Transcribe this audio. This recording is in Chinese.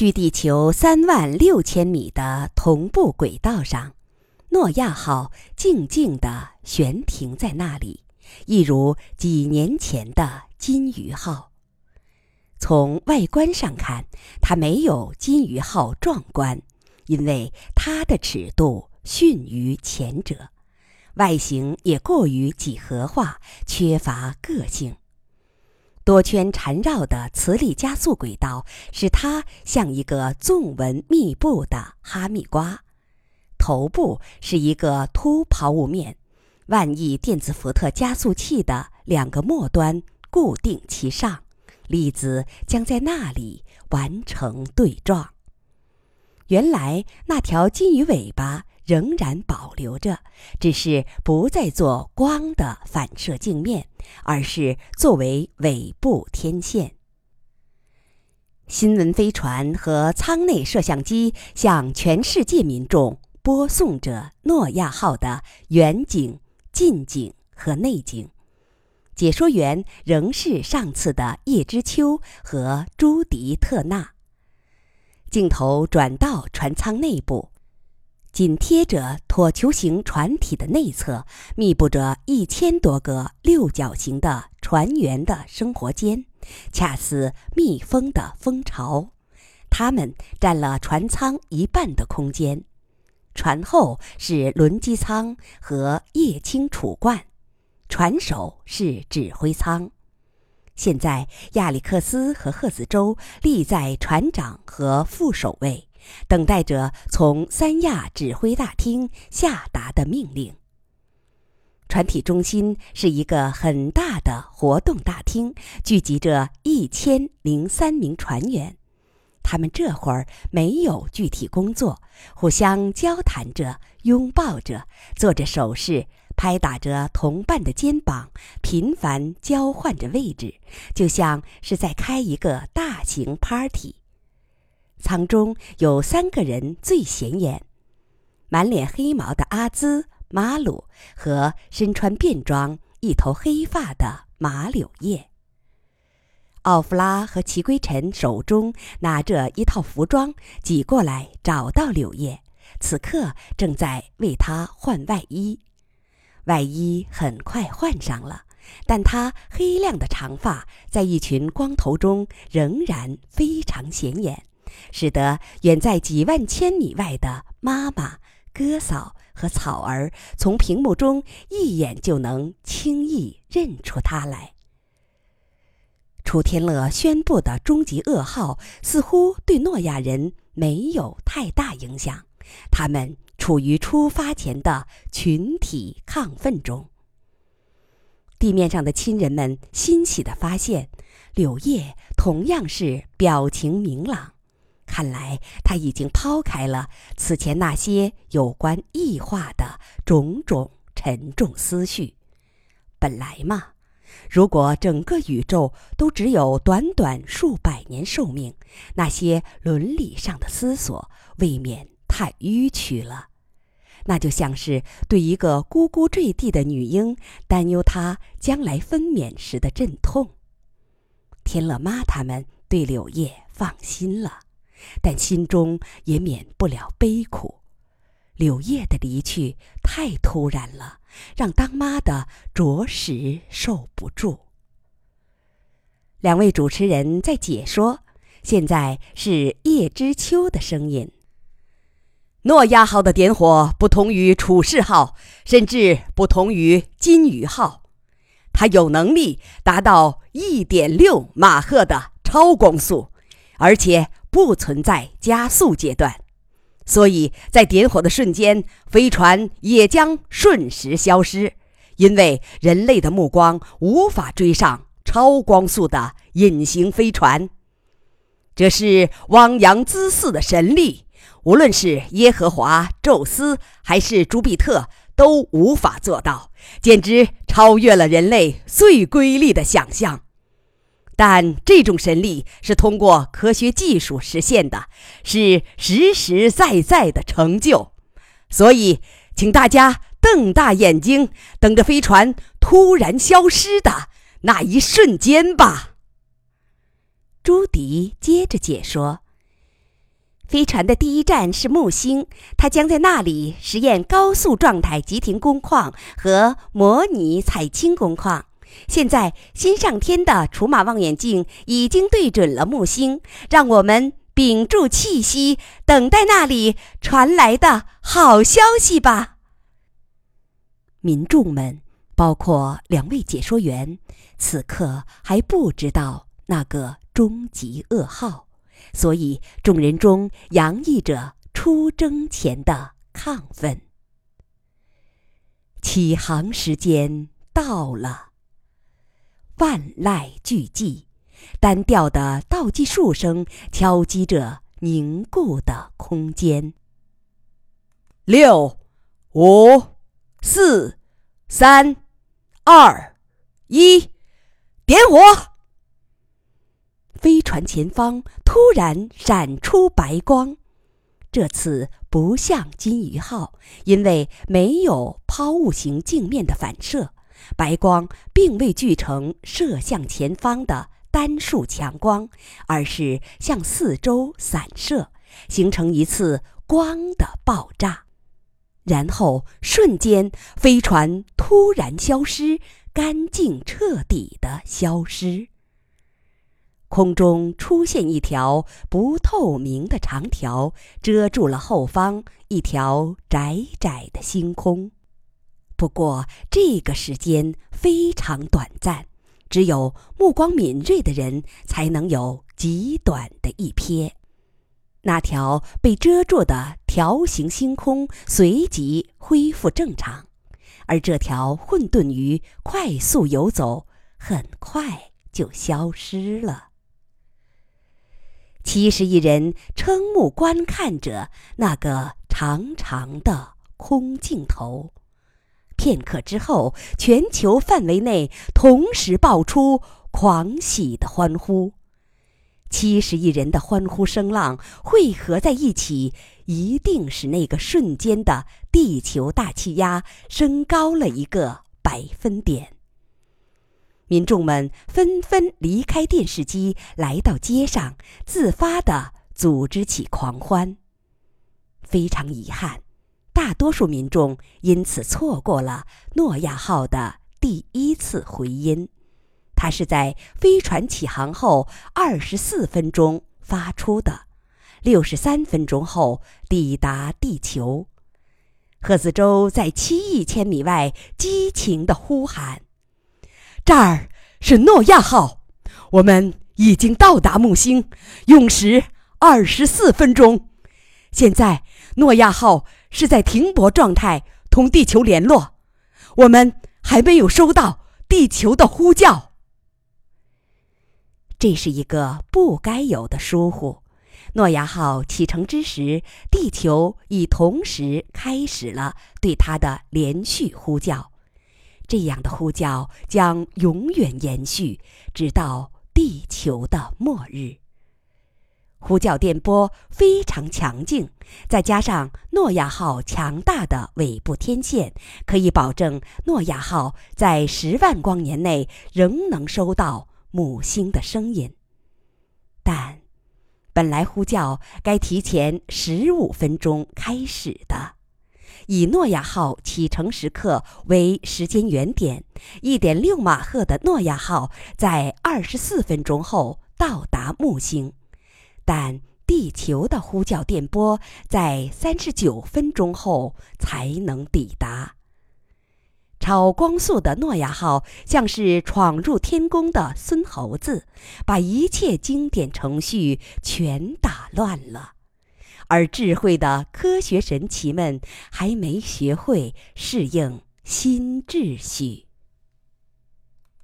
距地球三万六千米的同步轨道上，诺亚号静静地悬停在那里，一如几年前的金鱼号。从外观上看，它没有金鱼号壮观，因为它的尺度逊于前者，外形也过于几何化，缺乏个性。多圈缠绕的磁力加速轨道使它像一个纵纹密布的哈密瓜，头部是一个凸抛物面，万亿电子伏特加速器的两个末端固定其上，粒子将在那里完成对撞。原来那条金鱼尾巴。仍然保留着，只是不再做光的反射镜面，而是作为尾部天线。新闻飞船和舱内摄像机向全世界民众播送着诺亚号的远景、近景和内景。解说员仍是上次的叶知秋和朱迪特纳。镜头转到船舱内部。紧贴着椭球形船体的内侧，密布着一千多个六角形的船员的生活间，恰似蜜蜂的蜂巢。它们占了船舱一半的空间。船后是轮机舱和液氢储罐，船首是指挥舱。现在，亚历克斯和赫子州立在船长和副首位。等待着从三亚指挥大厅下达的命令。船体中心是一个很大的活动大厅，聚集着一千零三名船员。他们这会儿没有具体工作，互相交谈着，拥抱着，做着手势，拍打着同伴的肩膀，频繁交换着位置，就像是在开一个大型 party。舱中有三个人最显眼：满脸黑毛的阿兹马鲁和身穿便装、一头黑发的马柳叶。奥弗拉和齐归尘手中拿着一套服装挤过来，找到柳叶，此刻正在为他换外衣。外衣很快换上了，但他黑亮的长发在一群光头中仍然非常显眼。使得远在几万千米外的妈妈、哥嫂和草儿从屏幕中一眼就能轻易认出他来。楚天乐宣布的终极噩耗似乎对诺亚人没有太大影响，他们处于出发前的群体亢奋中。地面上的亲人们欣喜地发现，柳叶同样是表情明朗。看来他已经抛开了此前那些有关异化的种种沉重思绪。本来嘛，如果整个宇宙都只有短短数百年寿命，那些伦理上的思索未免太迂曲了。那就像是对一个咕咕坠地的女婴担忧她将来分娩时的阵痛。天乐妈他们对柳叶放心了。但心中也免不了悲苦，柳叶的离去太突然了，让当妈的着实受不住。两位主持人在解说，现在是叶知秋的声音。诺亚号的点火不同于楚世号，甚至不同于金鱼号，它有能力达到一点六马赫的超光速，而且。不存在加速阶段，所以在点火的瞬间，飞船也将瞬时消失，因为人类的目光无法追上超光速的隐形飞船。这是汪洋恣肆的神力，无论是耶和华、宙斯还是朱庇特都无法做到，简直超越了人类最瑰丽的想象。但这种神力是通过科学技术实现的，是实实在在的成就，所以，请大家瞪大眼睛，等着飞船突然消失的那一瞬间吧。朱迪接着解说：“飞船的第一站是木星，它将在那里实验高速状态急停工况和模拟采氢工况。现在，新上天的楚马望远镜已经对准了木星，让我们屏住气息，等待那里传来的好消息吧。民众们，包括两位解说员，此刻还不知道那个终极噩耗。所以，众人中洋溢着出征前的亢奋。起航时间到了，万籁俱寂，单调的倒计数声敲击着凝固的空间。六、五、四、三、二、一，点火！飞船前方突然闪出白光，这次不像金鱼号，因为没有抛物型镜面的反射，白光并未聚成射向前方的单束强光，而是向四周散射，形成一次光的爆炸，然后瞬间飞船突然消失，干净彻底的消失。空中出现一条不透明的长条，遮住了后方一条窄窄的星空。不过，这个时间非常短暂，只有目光敏锐的人才能有极短的一瞥。那条被遮住的条形星空随即恢复正常，而这条混沌鱼快速游走，很快就消失了。七十亿人瞠目观看着那个长长的空镜头，片刻之后，全球范围内同时爆出狂喜的欢呼。七十亿人的欢呼声浪汇合在一起，一定使那个瞬间的地球大气压升高了一个百分点。民众们纷纷离开电视机，来到街上，自发地组织起狂欢。非常遗憾，大多数民众因此错过了诺亚号的第一次回音。它是在飞船起航后二十四分钟发出的，六十三分钟后抵达地球。贺子洲在七亿千米外激情地呼喊。这儿是诺亚号，我们已经到达木星，用时二十四分钟。现在诺亚号是在停泊状态，同地球联络。我们还没有收到地球的呼叫。这是一个不该有的疏忽。诺亚号启程之时，地球已同时开始了对它的连续呼叫。这样的呼叫将永远延续，直到地球的末日。呼叫电波非常强劲，再加上诺亚号强大的尾部天线，可以保证诺亚号在十万光年内仍能收到母星的声音。但，本来呼叫该提前十五分钟开始的。以诺亚号启程时刻为时间原点，一点六马赫的诺亚号在二十四分钟后到达木星，但地球的呼叫电波在三十九分钟后才能抵达。超光速的诺亚号像是闯入天宫的孙猴子，把一切经典程序全打乱了。而智慧的科学神奇们还没学会适应新秩序。